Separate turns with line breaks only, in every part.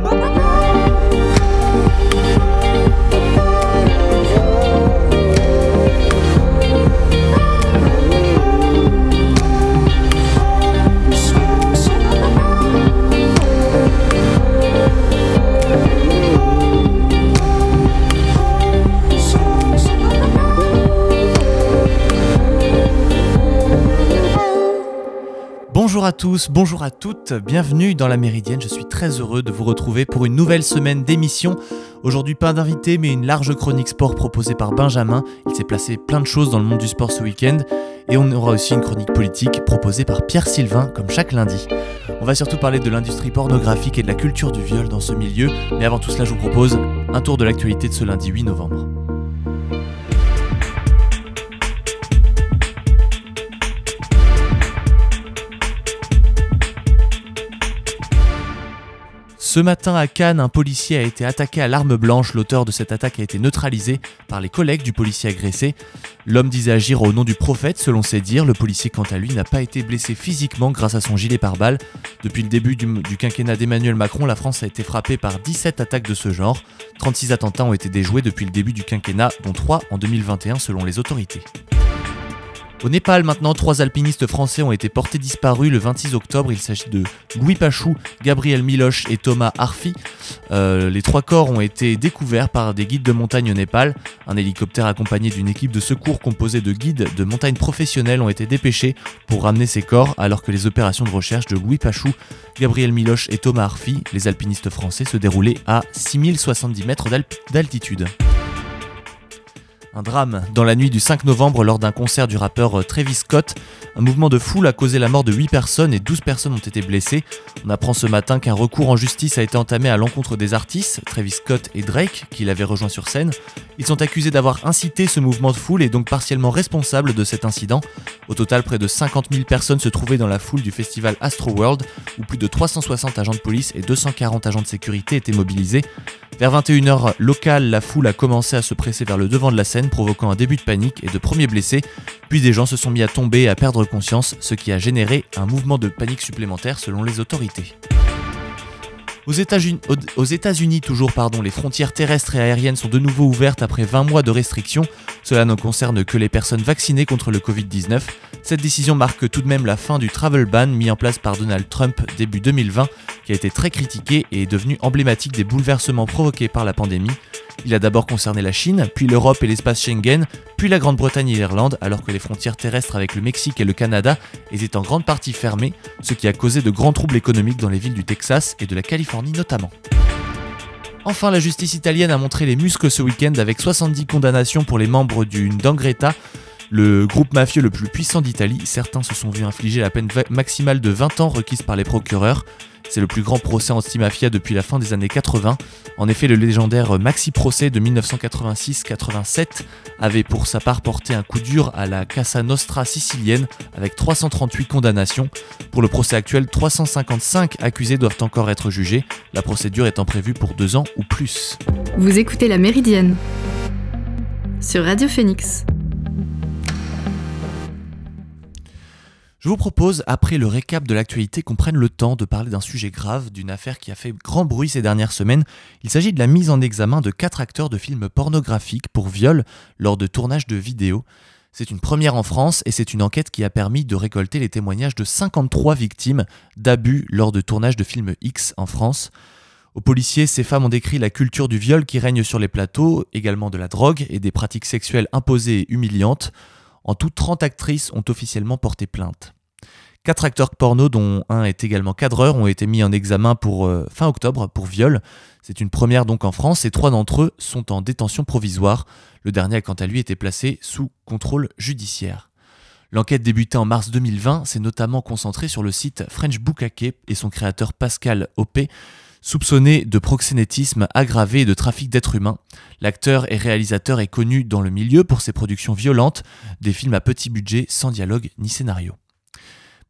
Bonjour bonjour à toutes, bienvenue dans la Méridienne. Je suis très heureux de vous retrouver pour une nouvelle semaine d'émission. Aujourd'hui, pas d'invité, mais une large chronique sport proposée par Benjamin. Il s'est placé plein de choses dans le monde du sport ce week-end. Et on aura aussi une chronique politique proposée par Pierre Sylvain, comme chaque lundi. On va surtout parler de l'industrie pornographique et de la culture du viol dans ce milieu. Mais avant tout cela, je vous propose un tour de l'actualité de ce lundi 8 novembre. Ce matin à Cannes, un policier a été attaqué à l'arme blanche. L'auteur de cette attaque a été neutralisé par les collègues du policier agressé. L'homme disait agir au nom du prophète, selon ses dires. Le policier, quant à lui, n'a pas été blessé physiquement grâce à son gilet pare-balles. Depuis le début du, quinquennat d'Emmanuel Macron, la France a été frappée par 17 attaques de ce genre. 36 attentats ont été déjoués depuis le début du quinquennat, dont 3 en 2021 selon les autorités. Au Népal, maintenant, trois alpinistes français ont été portés disparus le 26 octobre. Il s'agit de Louis Pachou, Gabriel Miloche et Thomas Arfi. Euh, les trois corps ont été découverts par des guides de montagne au Népal. Un hélicoptère accompagné d'une équipe de secours composée de guides de montagne professionnels ont été dépêchés pour ramener ces corps, alors que les opérations de recherche de Louis Pachou, Gabriel Miloche et Thomas Arfi, les alpinistes français, se déroulaient à 6070 mètres d'altitude. Un drame dans la nuit du 5 novembre lors d'un concert du rappeur euh, Travis Scott. Un mouvement de foule a causé la mort de 8 personnes et 12 personnes ont été blessées. On apprend ce matin qu'un recours en justice a été entamé à l'encontre des artistes, Travis Scott et Drake, qui l'avaient rejoint sur scène. Ils sont accusés d'avoir incité ce mouvement de foule et donc partiellement responsables de cet incident. Au total, près de 50 000 personnes se trouvaient dans la foule du festival Astro World, où plus de 360 agents de police et 240 agents de sécurité étaient mobilisés. Vers 21h locale, la foule a commencé à se presser vers le devant de la scène, provoquant un début de panique et de premiers blessés. Puis des gens se sont mis à tomber et à perdre conscience, ce qui a généré un mouvement de panique supplémentaire selon les autorités. Aux États-Unis, toujours, pardon, les frontières terrestres et aériennes sont de nouveau ouvertes après 20 mois de restrictions. Cela ne concerne que les personnes vaccinées contre le Covid-19. Cette décision marque tout de même la fin du travel ban mis en place par Donald Trump début 2020, qui a été très critiqué et est devenu emblématique des bouleversements provoqués par la pandémie. Il a d'abord concerné la Chine, puis l'Europe et l'espace Schengen, puis la Grande-Bretagne et l'Irlande, alors que les frontières terrestres avec le Mexique et le Canada étaient en grande partie fermées, ce qui a causé de grands troubles économiques dans les villes du Texas et de la Californie notamment. Enfin, la justice italienne a montré les muscles ce week-end avec 70 condamnations pour les membres du Ndrangheta, le groupe mafieux le plus puissant d'Italie. Certains se sont vus infliger la peine maximale de 20 ans requise par les procureurs. C'est le plus grand procès anti-mafia depuis la fin des années 80. En effet, le légendaire Maxi Procès de 1986-87 avait pour sa part porté un coup dur à la Casa Nostra sicilienne avec 338 condamnations. Pour le procès actuel, 355 accusés doivent encore être jugés, la procédure étant prévue pour deux ans ou plus.
Vous écoutez La Méridienne sur Radio Phoenix.
Je vous propose, après le récap de l'actualité, qu'on prenne le temps de parler d'un sujet grave, d'une affaire qui a fait grand bruit ces dernières semaines. Il s'agit de la mise en examen de quatre acteurs de films pornographiques pour viol lors de tournages de vidéos. C'est une première en France et c'est une enquête qui a permis de récolter les témoignages de 53 victimes d'abus lors de tournages de films X en France. Aux policiers, ces femmes ont décrit la culture du viol qui règne sur les plateaux, également de la drogue et des pratiques sexuelles imposées et humiliantes. En tout, 30 actrices ont officiellement porté plainte. Quatre acteurs porno, dont un est également cadreur, ont été mis en examen pour euh, fin octobre pour viol. C'est une première donc en France et trois d'entre eux sont en détention provisoire. Le dernier a quant à lui été placé sous contrôle judiciaire. L'enquête débutée en mars 2020 s'est notamment concentrée sur le site French Bukake et son créateur Pascal Opé, Soupçonné de proxénétisme aggravé et de trafic d'êtres humains, l'acteur et réalisateur est connu dans le milieu pour ses productions violentes, des films à petit budget sans dialogue ni scénario.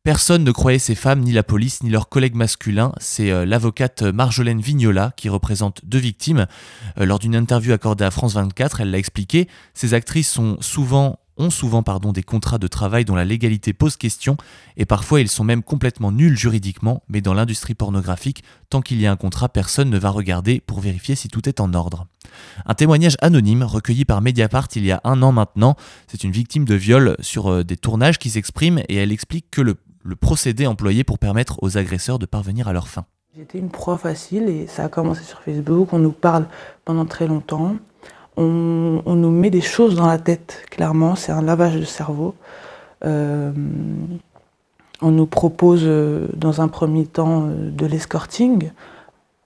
Personne ne croyait ces femmes, ni la police, ni leurs collègues masculins. C'est euh, l'avocate Marjolaine Vignola qui représente deux victimes. Euh, lors d'une interview accordée à France 24, elle l'a expliqué. Ces actrices sont souvent ont souvent pardon, des contrats de travail dont la légalité pose question, et parfois ils sont même complètement nuls juridiquement, mais dans l'industrie pornographique, tant qu'il y a un contrat, personne ne va regarder pour vérifier si tout est en ordre. Un témoignage anonyme recueilli par Mediapart il y a un an maintenant, c'est une victime de viol sur euh, des tournages qui s'exprime et elle explique que le, procédé employé pour permettre aux agresseurs de parvenir à leur fin.
J'étais une proie facile et ça a commencé sur Facebook, on nous parle pendant très longtemps on, nous met des choses dans la tête, clairement, c'est un lavage de cerveau. Euh, on nous propose euh, dans un premier temps euh, de l'escorting.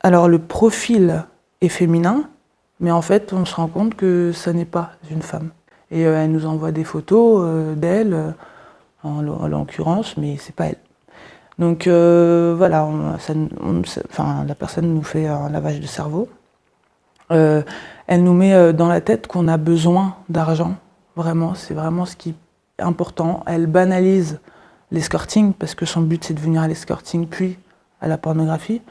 Alors le profil est féminin, mais en fait on se rend compte que ce n'est pas une femme. Et elle nous envoie des photos d'elle, en, l'occurrence, mais c'est pas elle. Donc voilà, la personne nous fait un lavage de cerveau. Euh, elle nous met euh, dans la tête qu'on a besoin d'argent. Vraiment, c'est vraiment ce qui est important. Elle banalise l'escorting parce que son but c'est de venir à l'escorting puis à la pornographie.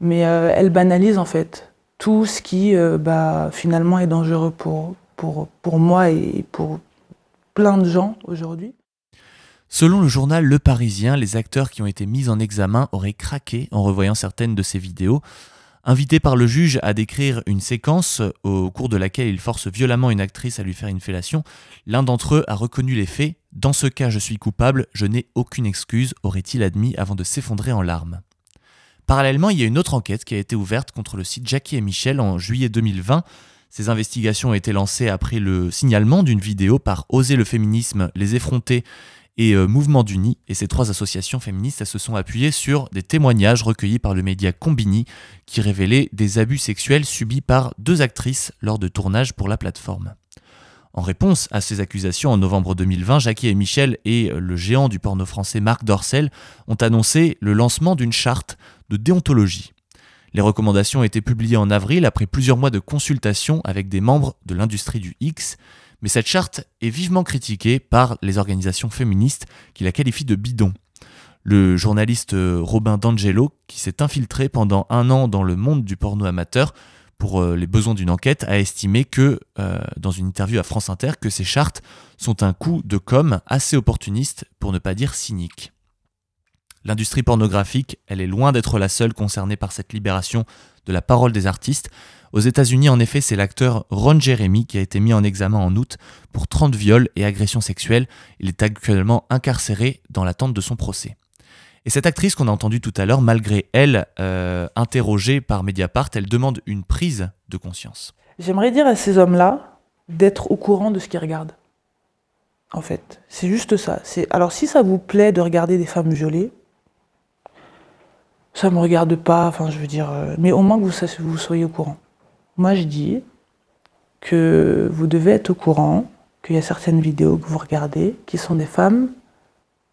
Mais euh, elle banalise en fait tout ce qui bah, finalement est dangereux pour, pour, pour moi et pour plein de gens aujourd'hui.
Selon le journal Le Parisien, les acteurs qui ont été mis en examen auraient craqué en revoyant certaines de ces vidéos. Invité par le juge à décrire une séquence au cours de laquelle il force violemment une actrice à lui faire une fellation, l'un d'entre eux a reconnu les faits. Dans ce cas, je suis coupable, je n'ai aucune excuse, aurait-il admis avant de s'effondrer en larmes. Parallèlement, il y a une autre enquête qui a été ouverte contre le site Jackie et Michel en juillet 2020. Ces investigations ont été lancées après le signalement d'une vidéo par Oser le féminisme, les effronter et euh, Mouvement d'Uni. Et ces trois associations féministes se sont appuyées sur des témoignages recueillis par le média Combini qui révélaient des abus sexuels subis par deux actrices lors de tournages pour la plateforme. En réponse à ces accusations, en novembre 2020, Jackie et Michel et le géant du porno français Marc Dorcel ont annoncé le lancement d'une charte de déontologie. Les recommandations ont été publiées en avril après plusieurs mois de consultation avec des membres de l'industrie du X mais cette charte est vivement critiquée par les organisations féministes qui la qualifient de bidon. Le journaliste euh, Robin D'Angelo, qui s'est infiltré pendant un an dans le monde du porno amateur pour euh, les besoins d'une enquête, a estimé que, euh, dans une interview à France Inter, que ces chartes sont un coup de com assez opportuniste, pour ne pas dire cynique. L'industrie pornographique, elle est loin d'être la seule concernée par cette libération de la parole des artistes. Aux États-Unis, en effet, c'est l'acteur Ron Jeremy qui a été mis en examen en août pour 30 viols et agressions sexuelles. Il est actuellement incarcéré dans l'attente de son procès. Et cette actrice qu'on a entendue tout à l'heure, malgré elle, euh, interrogée par Mediapart, elle demande une prise de conscience.
J'aimerais dire à ces hommes-là d'être au courant de ce qu'ils regardent. En fait, c'est juste ça. Alors si ça vous plaît de regarder des femmes violées, ça me regarde pas. Enfin, je veux dire, euh, mais au moins que vous, soyez au courant. Moi, je dis que vous devez être au courant qu'il y a certaines vidéos que vous regardez qui sont des femmes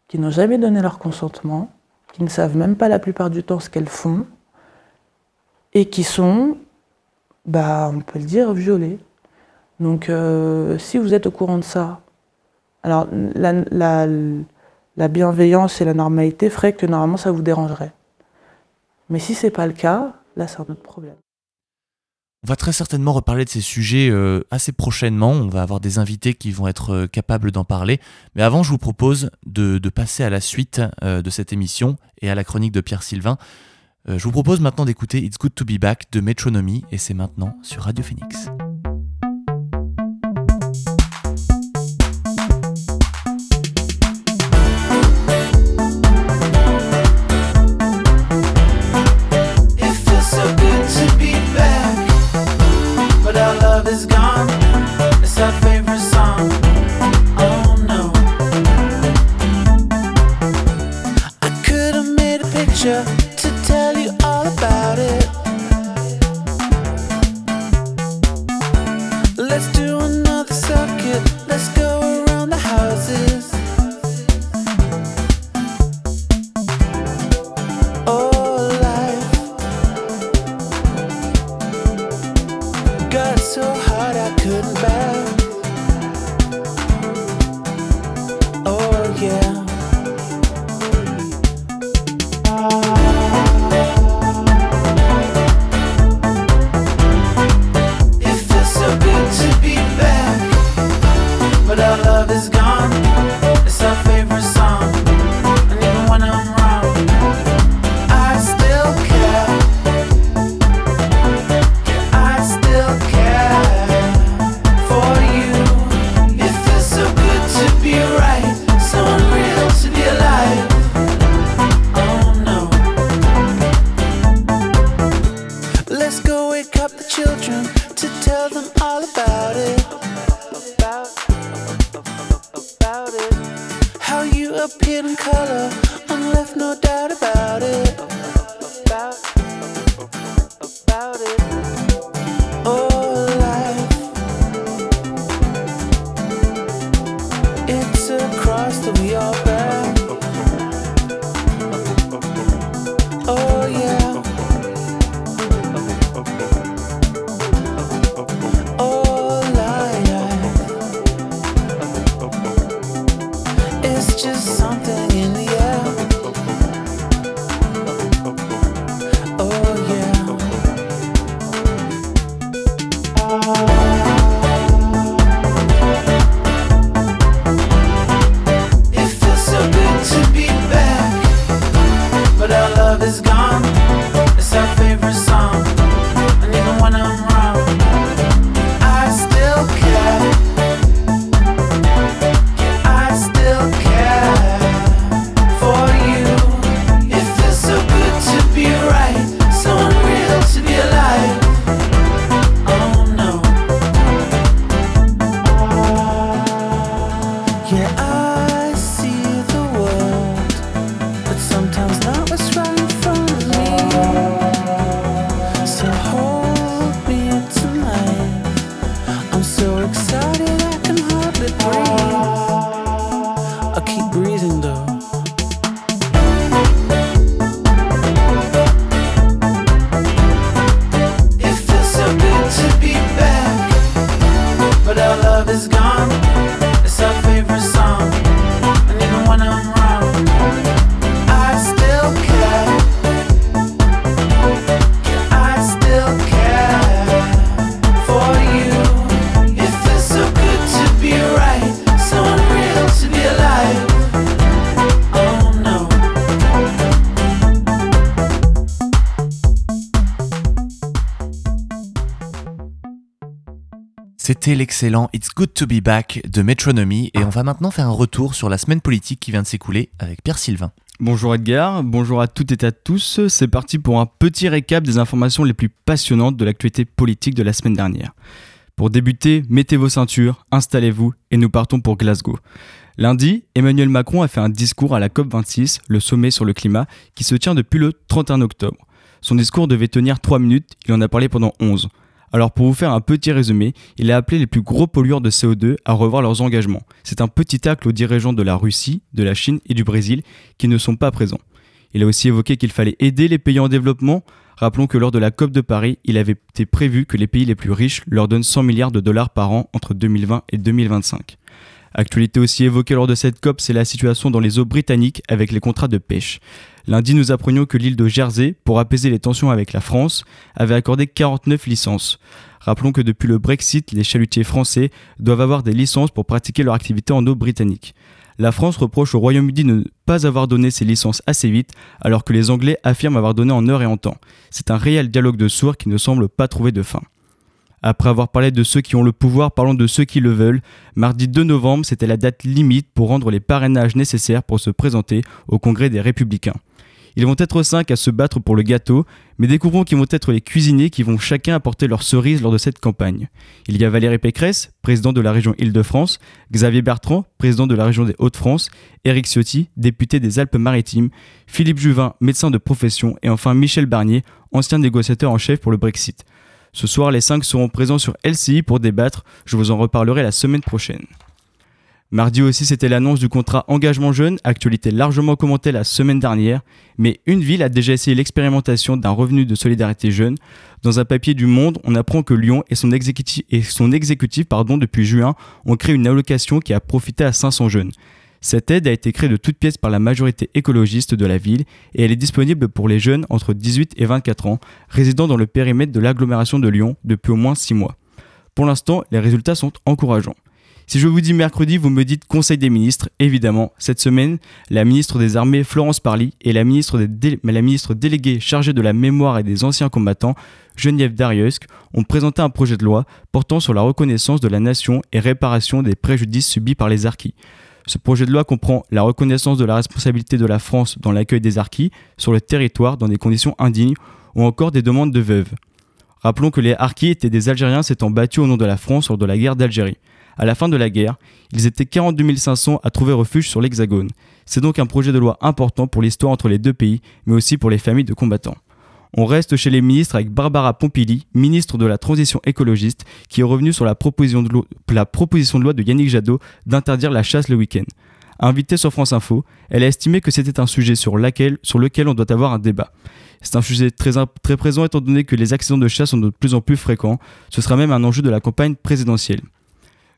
qui n'ont jamais donné leur consentement, qui ne savent même pas la plupart du temps ce qu'elles font, et qui sont, bah, on peut le dire, violées. Donc, euh, si vous êtes au courant de ça, alors la, la, bienveillance et la normalité feraient que normalement ça vous dérangerait. Mais si c'est pas le cas, là c'est un problème.
On va très certainement reparler de ces sujets euh, assez prochainement. On va avoir des invités qui vont être euh, capables d'en parler. Mais avant, je vous propose de, passer à la suite euh, de cette émission et à la chronique de Pierre Sylvain. je vous propose maintenant d'écouter It's Good to Be Back de Metronomy et c'est maintenant sur Radio Phoenix. L'excellent It's Good to Be Back de Metronomy et on va maintenant faire un retour sur la semaine politique qui vient de s'écouler avec Pierre Sylvain.
Bonjour Edgar, bonjour à toutes et à tous. C'est parti pour un petit récap des informations les plus passionnantes de l'actualité politique de la semaine dernière. Pour débuter, mettez vos ceintures, installez-vous et nous partons pour Glasgow. Lundi, Emmanuel Macron a fait un discours à la COP26, le sommet sur le climat, qui se tient depuis le 31 octobre. Son discours devait tenir 3 minutes, il en a parlé pendant 11. Alors pour vous faire un petit résumé, il a appelé les plus gros pollueurs de CO2 à revoir leurs engagements. C'est un petit tacle aux dirigeants de la Russie, de la Chine et du Brésil qui ne sont pas présents. Il a aussi évoqué qu'il fallait aider les pays en développement. Rappelons que lors de la COP de Paris, il avait été prévu que les pays les plus riches leur donnent 100 milliards de dollars par an entre 2020 et 2025. Actualité aussi évoquée lors de cette COP, c'est la situation dans les eaux britanniques avec les contrats de pêche. Lundi, nous apprenions que l'île de Jersey, pour apaiser les tensions avec la France, avait accordé 49 licences. Rappelons que depuis le Brexit, les chalutiers français doivent avoir des licences pour pratiquer leur activité en eau britannique. La France reproche au Royaume-Uni de ne pas avoir donné ses licences assez vite, alors que les Anglais affirment avoir donné en heure et en temps. C'est un réel dialogue de sourds qui ne semble pas trouver de fin. Après avoir parlé de ceux qui ont le pouvoir, parlons de ceux qui le veulent. Mardi 2 novembre, c'était la date limite pour rendre les parrainages nécessaires pour se présenter au Congrès des Républicains. Ils vont être cinq à se battre pour le gâteau, mais découvrons qui vont être les cuisiniers qui vont chacun apporter leur cerise lors de cette campagne. Il y a Valérie Pécresse, président de la région Île-de-France, Xavier Bertrand, président de la région des Hauts-de-France, Éric Ciotti, député des Alpes-Maritimes, Philippe Juvin, médecin de profession, et enfin Michel Barnier, ancien négociateur en chef pour le Brexit. Ce soir, les cinq seront présents sur LCI pour débattre. Je vous en reparlerai la semaine prochaine. Mardi aussi, c'était l'annonce du contrat engagement jeune, actualité largement commentée la semaine dernière, mais une ville a déjà essayé l'expérimentation d'un revenu de solidarité jeune. Dans un papier du Monde, on apprend que Lyon et son exécutif, et depuis juin ont créé une allocation qui a profité à 500 jeunes. Cette aide a été créée de toutes pièces par la majorité écologiste de la ville et elle est disponible pour les jeunes entre 18 et 24 ans résidant dans le périmètre de l'agglomération de Lyon depuis au moins 6 mois. Pour l'instant, les résultats sont encourageants. Si je vous dis mercredi, vous me dites Conseil des ministres. Évidemment, cette semaine, la ministre des Armées Florence Parly et la ministre, déléguée chargée de la mémoire et des anciens combattants, Geneviève Dariusk, ont présenté un projet de loi portant sur la reconnaissance de la nation et réparation des préjudices subis par les harkis. Ce projet de loi comprend la reconnaissance de la responsabilité de la France dans l'accueil des harkis sur le territoire dans des conditions indignes ou encore des demandes de veuves. Rappelons que les harkis étaient des Algériens s'étant battus au nom de la France lors de la guerre d'Algérie. À la fin de la guerre, ils étaient 42 500 à trouver refuge sur l'Hexagone. C'est donc un projet de loi important pour l'histoire entre les deux pays, mais aussi pour les familles de combattants. On reste chez les ministres avec Barbara Pompili, ministre de la Transition écologiste, qui est revenue sur la proposition de loi, de, Yannick Jadot d'interdire la chasse le week-end. Invitée sur France Info, elle a estimé que c'était un sujet sur, sur lequel on doit avoir un débat. C'est un sujet très, très présent étant donné que les accidents de chasse sont de plus en plus fréquents. Ce sera même un enjeu de la campagne présidentielle.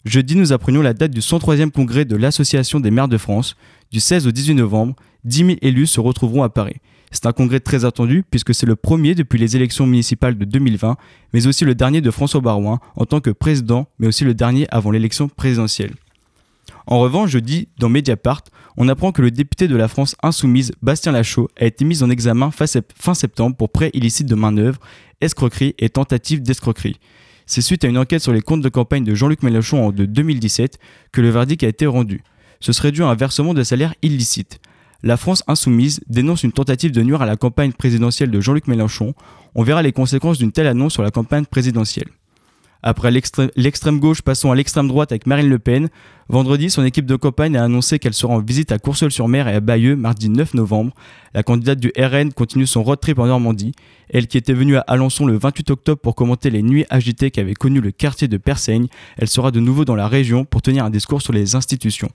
Jeudi, nous apprenions la date du 103e congrès de l'Association des maires de France. Du 16 au 18 novembre, 10 000 élus se retrouveront à Paris. C'est un congrès très attendu puisque c'est le premier depuis les élections municipales de 2020, mais aussi le dernier de François Barouin en tant que président, mais aussi le dernier avant l'élection présidentielle. En revanche, jeudi, dans Mediapart, on apprend que le député de la France insoumise, Bastien Lachaud, a été mis en examen fin septembre pour prêt illicite de main-d'œuvre, escroquerie et tentative d'escroquerie. C'est suite à une enquête sur les comptes de campagne de Jean-Luc Mélenchon en 2017 que le verdict a été rendu. Ce serait dû à un versement de salaire illicite la France insoumise dénonce une tentative de nuire à la campagne présidentielle de Jean-Luc Mélenchon. On verra les conséquences d'une telle annonce sur la campagne présidentielle. Après l'extrême gauche, passons à l'extrême droite avec Marine Le Pen. Vendredi, son équipe de campagne a annoncé qu'elle sera en visite à Courseul-sur-Mer et à Bayeux mardi 9 novembre. La candidate du RN continue son road trip en Normandie. Elle qui était venue à Alençon le 28 octobre pour commenter les nuits agitées qu'avait connues le quartier de Persaigne, elle sera de nouveau dans la région pour tenir un discours sur les institutions.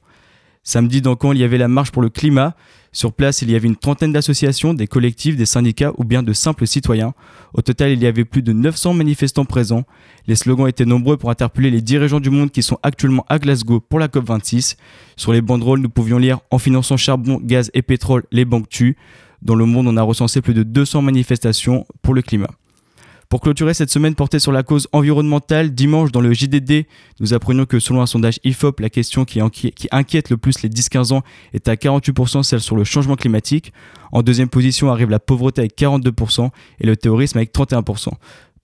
Samedi, dans Caen, il y avait la marche pour le climat. Sur place, il y avait une trentaine d'associations, des collectifs, des syndicats ou bien de simples citoyens. Au total, il y avait plus de 900 manifestants présents. Les slogans étaient nombreux pour interpeller les dirigeants du monde qui sont actuellement à Glasgow pour la COP26. Sur les banderoles, nous pouvions lire En finançant charbon, gaz et pétrole, les banques tuent. Dans le monde, on a recensé plus de 200 manifestations pour le climat. Pour clôturer cette semaine portée sur la cause environnementale, dimanche dans le JDD, nous apprenions que selon un sondage IFOP, la question qui, inquiète le plus les 10-15 ans est à 48% celle sur le changement climatique. En deuxième position arrive la pauvreté avec 42% et le terrorisme avec 31%.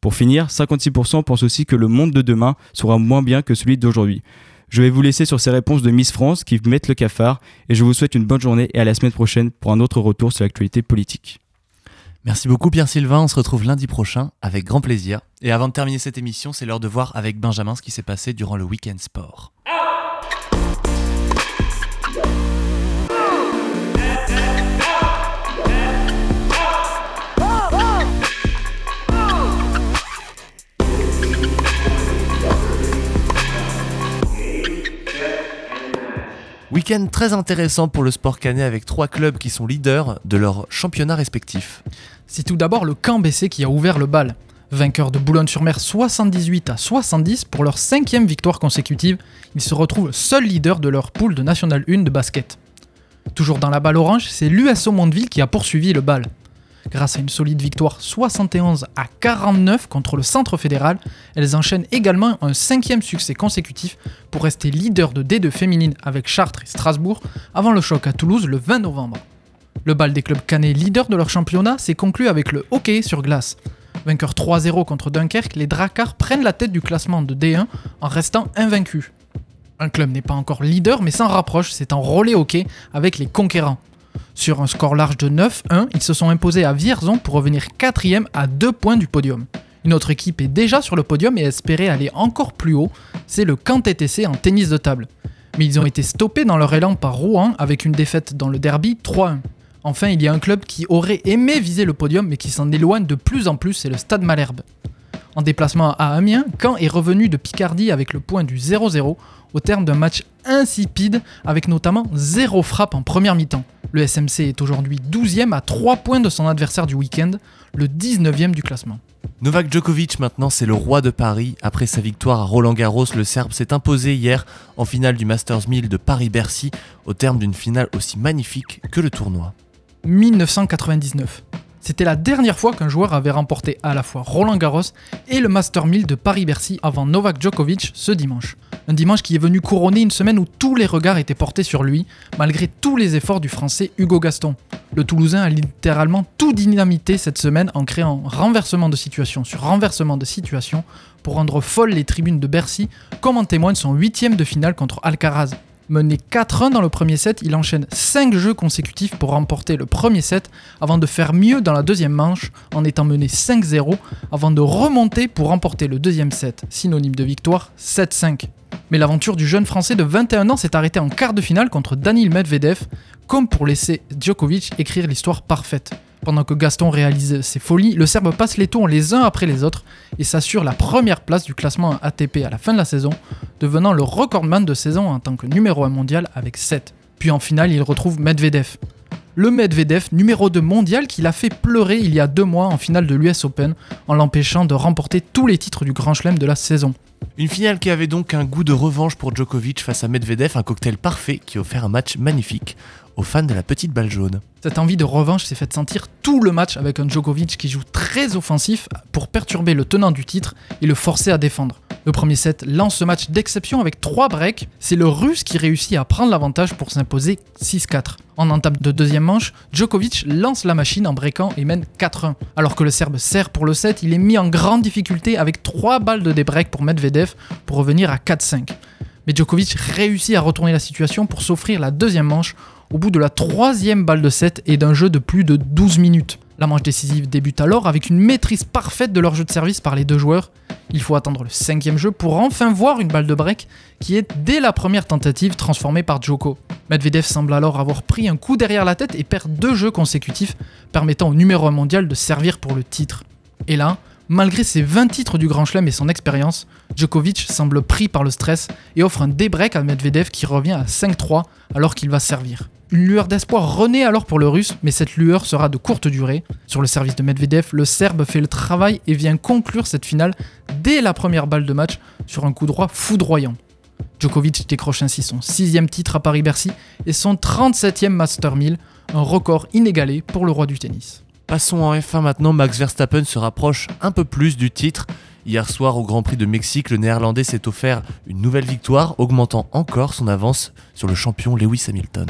Pour finir, 56% pensent aussi que le monde de demain sera moins bien que celui d'aujourd'hui. Je vais vous laisser sur ces réponses de Miss France qui mettent le cafard et je vous souhaite une bonne journée et à la semaine prochaine pour un autre retour sur l'actualité politique.
Merci beaucoup Pierre-Sylvain, on se retrouve lundi prochain avec grand plaisir. Et avant de terminer cette émission, c'est l'heure de voir avec Benjamin ce qui s'est passé durant le week-end sport. Week-end très intéressant pour le sport canet avec trois clubs qui sont leaders de leur championnat respectif.
C'est tout d'abord le camp BC qui a ouvert le bal. Vainqueur de Boulogne-sur-Mer 78 à 70 pour leur cinquième victoire consécutive, ils se retrouvent seuls leaders de leur poule de National 1 de basket. Toujours dans la balle orange, c'est l'USO Mondeville qui a poursuivi le bal. Grâce à une solide victoire 71 à 49 contre le Centre fédéral, elles enchaînent également un cinquième succès consécutif pour rester leader de D2 féminine avec Chartres et Strasbourg avant le choc à Toulouse le 20 novembre. Le bal des clubs canets leaders de leur championnat s'est conclu avec le hockey sur glace. Vainqueur 3-0 contre Dunkerque, les Dracars prennent la tête du classement de D1 en restant invaincus. Un club n'est pas encore leader mais s'en rapproche, c'est en relais hockey avec les conquérants. Sur un score large de 9-1, ils se sont imposés à Vierzon pour revenir quatrième à deux points du podium. Une autre équipe est déjà sur le podium et espérait aller encore plus haut, c'est le Camp TTC en tennis de table. Mais ils ont été stoppés dans leur élan par Rouen avec une défaite dans le derby 3-1. Enfin, il y a un club qui aurait aimé viser le podium mais qui s'en éloigne de plus en plus, c'est le Stade Malherbe. En déplacement à Amiens, Caen est revenu de Picardie avec le point du 0-0 au terme d'un match insipide avec notamment zéro frappe en première mi-temps. Le SMC est aujourd'hui 12e à 3 points de son adversaire du week-end, le 19e du classement.
Novak Djokovic maintenant c'est le roi de Paris. Après sa victoire à Roland Garros, le Serbe s'est imposé hier en finale du Masters 1000 de Paris-Bercy au terme d'une finale aussi magnifique que le tournoi.
1999. C'était la dernière fois qu'un joueur avait remporté à la fois Roland Garros et le Master 1000 de Paris-Bercy avant Novak Djokovic ce dimanche. Un dimanche qui est venu couronner une semaine où tous les regards étaient portés sur lui, malgré tous les efforts du français Hugo Gaston. Le Toulousain a littéralement tout dynamité cette semaine en créant renversement de situation sur renversement de situation pour rendre folles les tribunes de Bercy, comme en témoigne son huitième de finale contre Alcaraz. Mené 4-1 dans le premier set, il enchaîne 5 jeux consécutifs pour remporter le premier set avant de faire mieux dans la deuxième manche en étant mené 5-0 avant de remonter pour remporter le deuxième set, synonyme de victoire 7-5. Mais l'aventure du jeune français de 21 ans s'est arrêtée en quart de finale contre Daniil Medvedev, comme pour laisser Djokovic écrire l'histoire parfaite. Pendant que Gaston réalise ses folies, le Serbe passe les tours les uns après les autres et s'assure la première place du classement ATP à la fin de la saison, devenant le recordman de saison en tant que numéro 1 mondial avec 7. Puis en finale, il retrouve Medvedev. Le Medvedev, numéro 2 mondial, qui l'a fait pleurer il y a deux mois en finale de l'US Open, en l'empêchant de remporter tous les titres du Grand Chelem de la saison.
Une finale qui avait donc un goût de revanche pour Djokovic face à Medvedev, un cocktail parfait qui offert un match magnifique aux fans de la petite balle jaune.
Cette envie de revanche s'est faite sentir tout le match avec un Djokovic qui joue très offensif pour perturber le tenant du titre et le forcer à défendre. Le premier set lance ce match d'exception avec 3 breaks. C'est le russe qui réussit à prendre l'avantage pour s'imposer 6-4. En entame de deuxième manche, Djokovic lance la machine en breakant et mène 4-1. Alors que le Serbe sert pour le set, il est mis en grande difficulté avec 3 balles de débreak pour Medvedev pour revenir à 4-5. Mais Djokovic réussit à retourner la situation pour s'offrir la deuxième manche au bout de la troisième balle de 7 et d'un jeu de plus de 12 minutes. La manche décisive débute alors avec une maîtrise parfaite de leur jeu de service par les deux joueurs. Il faut attendre le cinquième jeu pour enfin voir une balle de break qui est dès la première tentative transformée par Djoko. Medvedev semble alors avoir pris un coup derrière la tête et perd deux jeux consécutifs, permettant au numéro 1 mondial de servir pour le titre. Et là, malgré ses 20 titres du Grand Chelem et son expérience, Djokovic semble pris par le stress et offre un débreak à Medvedev qui revient à 5-3 alors qu'il va servir. Une lueur d'espoir renaît alors pour le russe, mais cette lueur sera de courte durée. Sur le service de Medvedev, le Serbe fait le travail et vient conclure cette finale dès la première balle de match sur un coup droit foudroyant. Djokovic décroche ainsi son sixième titre à Paris-Bercy et son 37e Master 1000, un record inégalé pour le roi du tennis.
Passons en F1 maintenant, Max Verstappen se rapproche un peu plus du titre. Hier soir au Grand Prix de Mexique, le néerlandais s'est offert une nouvelle victoire, augmentant encore son avance sur le champion Lewis Hamilton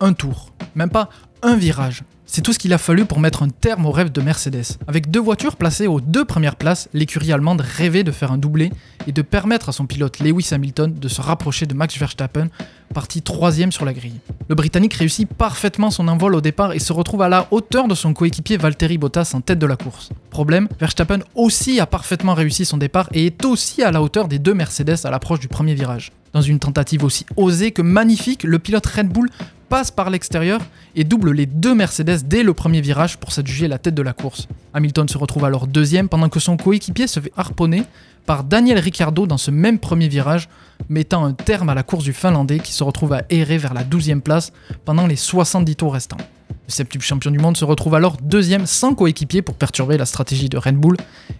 un tour, même pas un virage, C'est tout ce qu'il a fallu pour mettre un terme au rêve de Mercedes. Avec deux voitures placées aux deux premières places, l'écurie allemande rêvait de faire un doublé et de permettre à son pilote Lewis Hamilton de se rapprocher de Max Verstappen, parti troisième sur la grille. Le Britannique réussit parfaitement son envol au départ et se retrouve à la hauteur de son coéquipier Valtteri Bottas en tête de la course. Problème, Verstappen aussi a parfaitement réussi son départ et est aussi à la hauteur des deux Mercedes à l'approche du premier virage. Dans une tentative aussi osée que magnifique, le pilote Red Bull passe par l'extérieur et double les deux Mercedes dès le premier virage pour s'adjuger la tête de la course. Hamilton se retrouve alors deuxième pendant que son coéquipier se fait harponner par Daniel Ricciardo dans ce même premier virage, mettant un terme à la course du Finlandais qui se retrouve à errer vers la 12e place pendant les 70 tours restants. Le septuple champion du monde se retrouve alors deuxième sans coéquipier pour perturber la stratégie de Red Bull,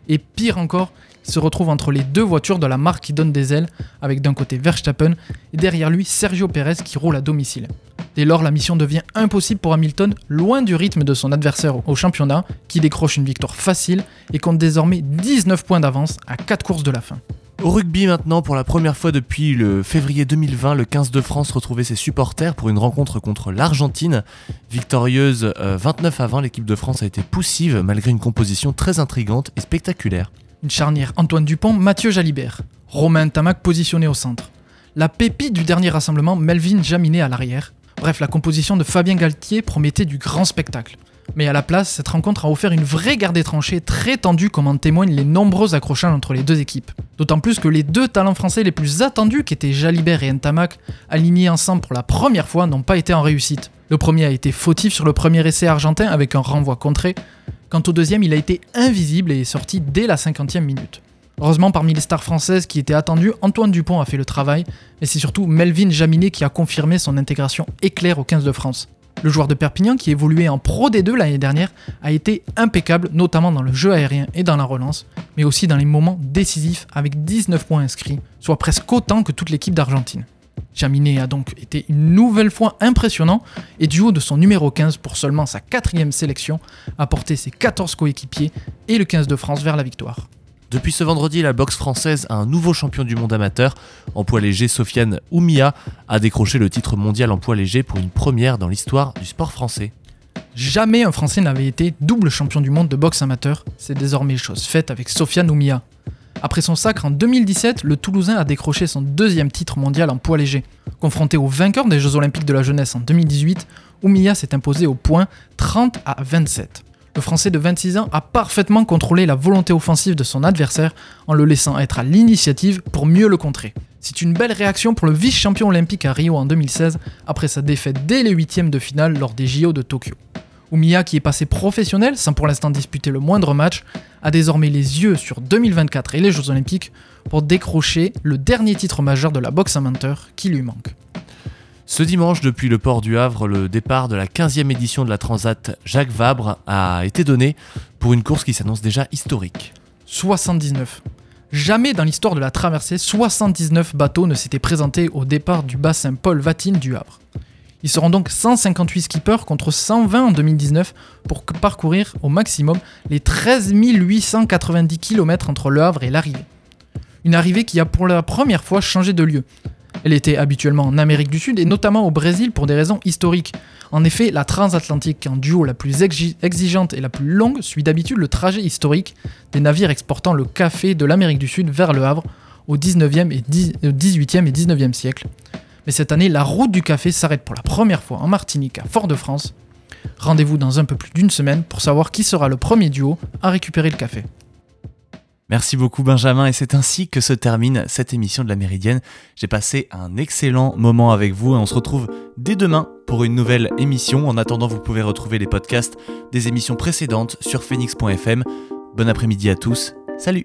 et pire encore, il se retrouve entre les deux voitures de la marque qui donne des ailes, avec d'un côté Verstappen et derrière lui Sergio Perez qui roule à domicile. Dès lors, la mission devient impossible pour Hamilton, loin du rythme de son adversaire au championnat, qui décroche une victoire facile et compte désormais 19 points d'avance à 4 courses de la fin.
Au rugby maintenant, pour la première fois depuis le février 2020, le 15 de France retrouvait ses supporters pour une rencontre contre l'Argentine. Victorieuse 29 euh, à 20, l'équipe de France a été poussive malgré une composition très intrigante et spectaculaire.
Une charnière Antoine Dupont, Mathieu Jalibert. Romain Tamac positionné au centre. La pépite du dernier rassemblement, Melvin Jaminet à l'arrière. Bref, la composition de Fabien Galtier promettait du grand spectacle. Mais à la place, cette rencontre a offert une vraie guerre des tranchées très tendue comme en témoignent les nombreux accrochages entre les deux équipes. D'autant plus que les deux talents français les plus attendus, qui étaient Jalibert et Ntamak, alignés ensemble pour la première fois, n'ont pas été en réussite. Le premier a été fautif sur le premier essai argentin avec un renvoi contré. Quant au deuxième, il a été invisible et est sorti dès la 50e minute. Heureusement, parmi les stars françaises qui étaient attendues, Antoine Dupont a fait le travail, et c'est surtout Melvin Jaminet qui a confirmé son intégration éclair au 15 de France. Le joueur de Perpignan, qui évoluait en Pro D2 l'année dernière, a été impeccable, notamment dans le jeu aérien et dans la relance, mais aussi dans les moments décisifs avec 19 points inscrits, soit presque autant que toute l'équipe d'Argentine. Jaminet a donc été une nouvelle fois impressionnant et du haut de son numéro 15 pour seulement sa quatrième sélection, a porté ses 14 coéquipiers et le 15 de France vers la victoire.
Depuis ce vendredi, la boxe française a un nouveau champion du monde amateur. En poids léger, Sofiane Oumia a décroché le titre mondial en poids léger pour une première dans l'histoire du sport français.
Jamais un Français n'avait été double champion du monde de boxe amateur. C'est désormais chose faite avec Sofiane Oumia. Après son sacre en 2017, le Toulousain a décroché son deuxième titre mondial en poids léger. Confronté au vainqueur des Jeux Olympiques de la jeunesse en 2018, Oumia s'est imposé au point 30 à 27 le Français de 26 ans a parfaitement contrôlé la volonté offensive de son adversaire en le laissant être à l'initiative pour mieux le contrer. C'est une belle réaction pour le vice-champion olympique à Rio en 2016 après sa défaite dès les huitièmes de finale lors des JO de Tokyo. Oumiya, qui est passé professionnel sans pour l'instant disputer le moindre match, a désormais les yeux sur 2024 et les Jeux Olympiques pour décrocher le dernier titre majeur de la boxe amateur qui lui manque.
Ce dimanche, depuis le port du Havre, le départ de la 15e édition de la Transat Jacques Vabre a été donné pour une course qui s'annonce déjà historique.
79. Jamais dans l'histoire de la traversée, 79 bateaux ne s'étaient présentés au départ du bassin Paul Vatine du Havre. Ils seront donc 158 skippers contre 120 en 2019 pour parcourir au maximum les 13 890 km entre le Havre et l'arrivée. Une arrivée qui a pour la première fois changé de lieu. Elle était habituellement en Amérique du Sud et notamment au Brésil pour des raisons historiques. En effet, la transatlantique en duo la plus exigeante et la plus longue suit d'habitude le trajet historique des navires exportant le café de l'Amérique du Sud vers le Havre au 19e et 18e et 19e siècle. Mais cette année, la route du café s'arrête pour la première fois en Martinique à Fort-de-France. Rendez-vous dans un peu plus d'une semaine pour savoir qui sera le premier duo à récupérer le café.
Merci beaucoup Benjamin et c'est ainsi que se termine cette émission de la Méridienne. J'ai passé un excellent moment avec vous et on se retrouve dès demain pour une nouvelle émission. En attendant, vous pouvez retrouver les podcasts des émissions précédentes sur phoenix.fm. Bon après-midi à tous. Salut